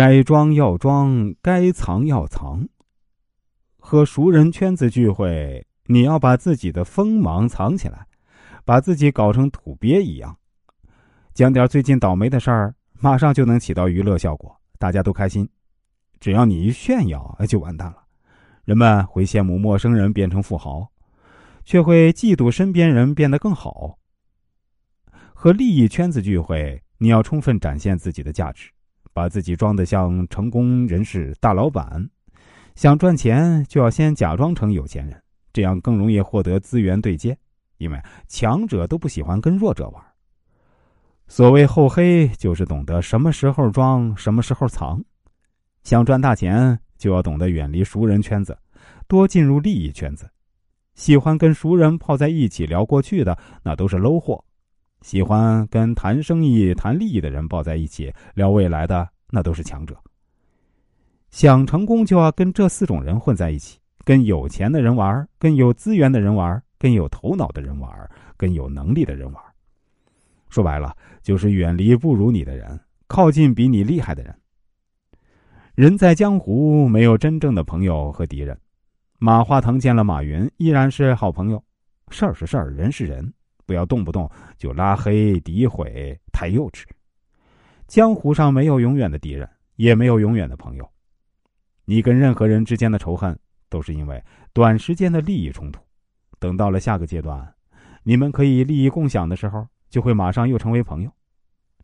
该装要装，该藏要藏。和熟人圈子聚会，你要把自己的锋芒藏起来，把自己搞成土鳖一样，讲点最近倒霉的事儿，马上就能起到娱乐效果，大家都开心。只要你一炫耀，就完蛋了。人们会羡慕陌生人变成富豪，却会嫉妒身边人变得更好。和利益圈子聚会，你要充分展现自己的价值，把自己装得像成功人士、大老板。想赚钱，就要先假装成有钱人，这样更容易获得资源对接。因为强者都不喜欢跟弱者玩。所谓厚黑，就是懂得什么时候装，什么时候藏。想赚大钱。就要懂得远离熟人圈子，多进入利益圈子。喜欢跟熟人泡在一起聊过去的，那都是 low 货；喜欢跟谈生意、谈利益的人抱在一起聊未来的，那都是强者。想成功，就要跟这四种人混在一起：跟有钱的人玩，跟有资源的人玩，跟有头脑的人玩，跟有能力的人玩。说白了，就是远离不如你的人，靠近比你厉害的人。人在江湖，没有真正的朋友和敌人。马化腾见了马云，依然是好朋友。事儿是事儿，人是人，不要动不动就拉黑诋毁，太幼稚。江湖上没有永远的敌人，也没有永远的朋友。你跟任何人之间的仇恨，都是因为短时间的利益冲突。等到了下个阶段，你们可以利益共享的时候，就会马上又成为朋友。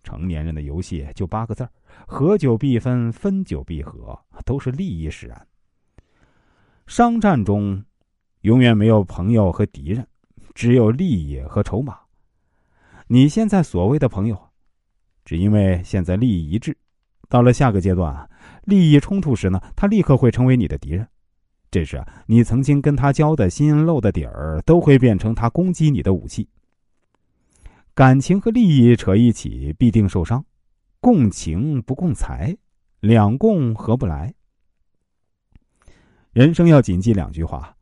成年人的游戏就八个字儿：合久必分，分久必合，都是利益使然。商战中，永远没有朋友和敌人，只有利益和筹码。你现在所谓的朋友，只因为现在利益一致；到了下个阶段，利益冲突时呢，他立刻会成为你的敌人。这时，你曾经跟他交的心、露的底儿，都会变成他攻击你的武器。感情和利益扯一起，必定受伤。共情不共财，两共合不来。人生要谨记两句话：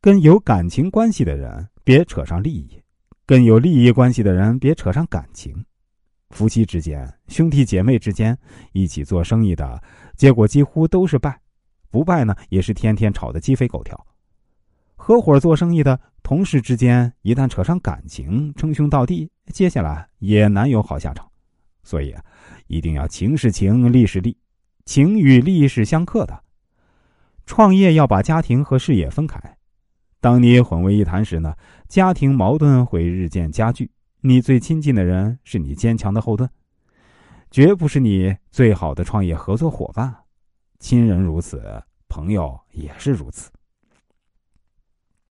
跟有感情关系的人别扯上利益，跟有利益关系的人别扯上感情。夫妻之间、兄弟姐妹之间一起做生意的，结果几乎都是败；不败呢，也是天天吵得鸡飞狗跳。合伙做生意的同事之间，一旦扯上感情，称兄道弟，接下来也难有好下场。所以，一定要情是情，利是利，情与利是相克的。创业要把家庭和事业分开。当你混为一谈时呢，家庭矛盾会日渐加剧。你最亲近的人是你坚强的后盾，绝不是你最好的创业合作伙伴。亲人如此，朋友也是如此。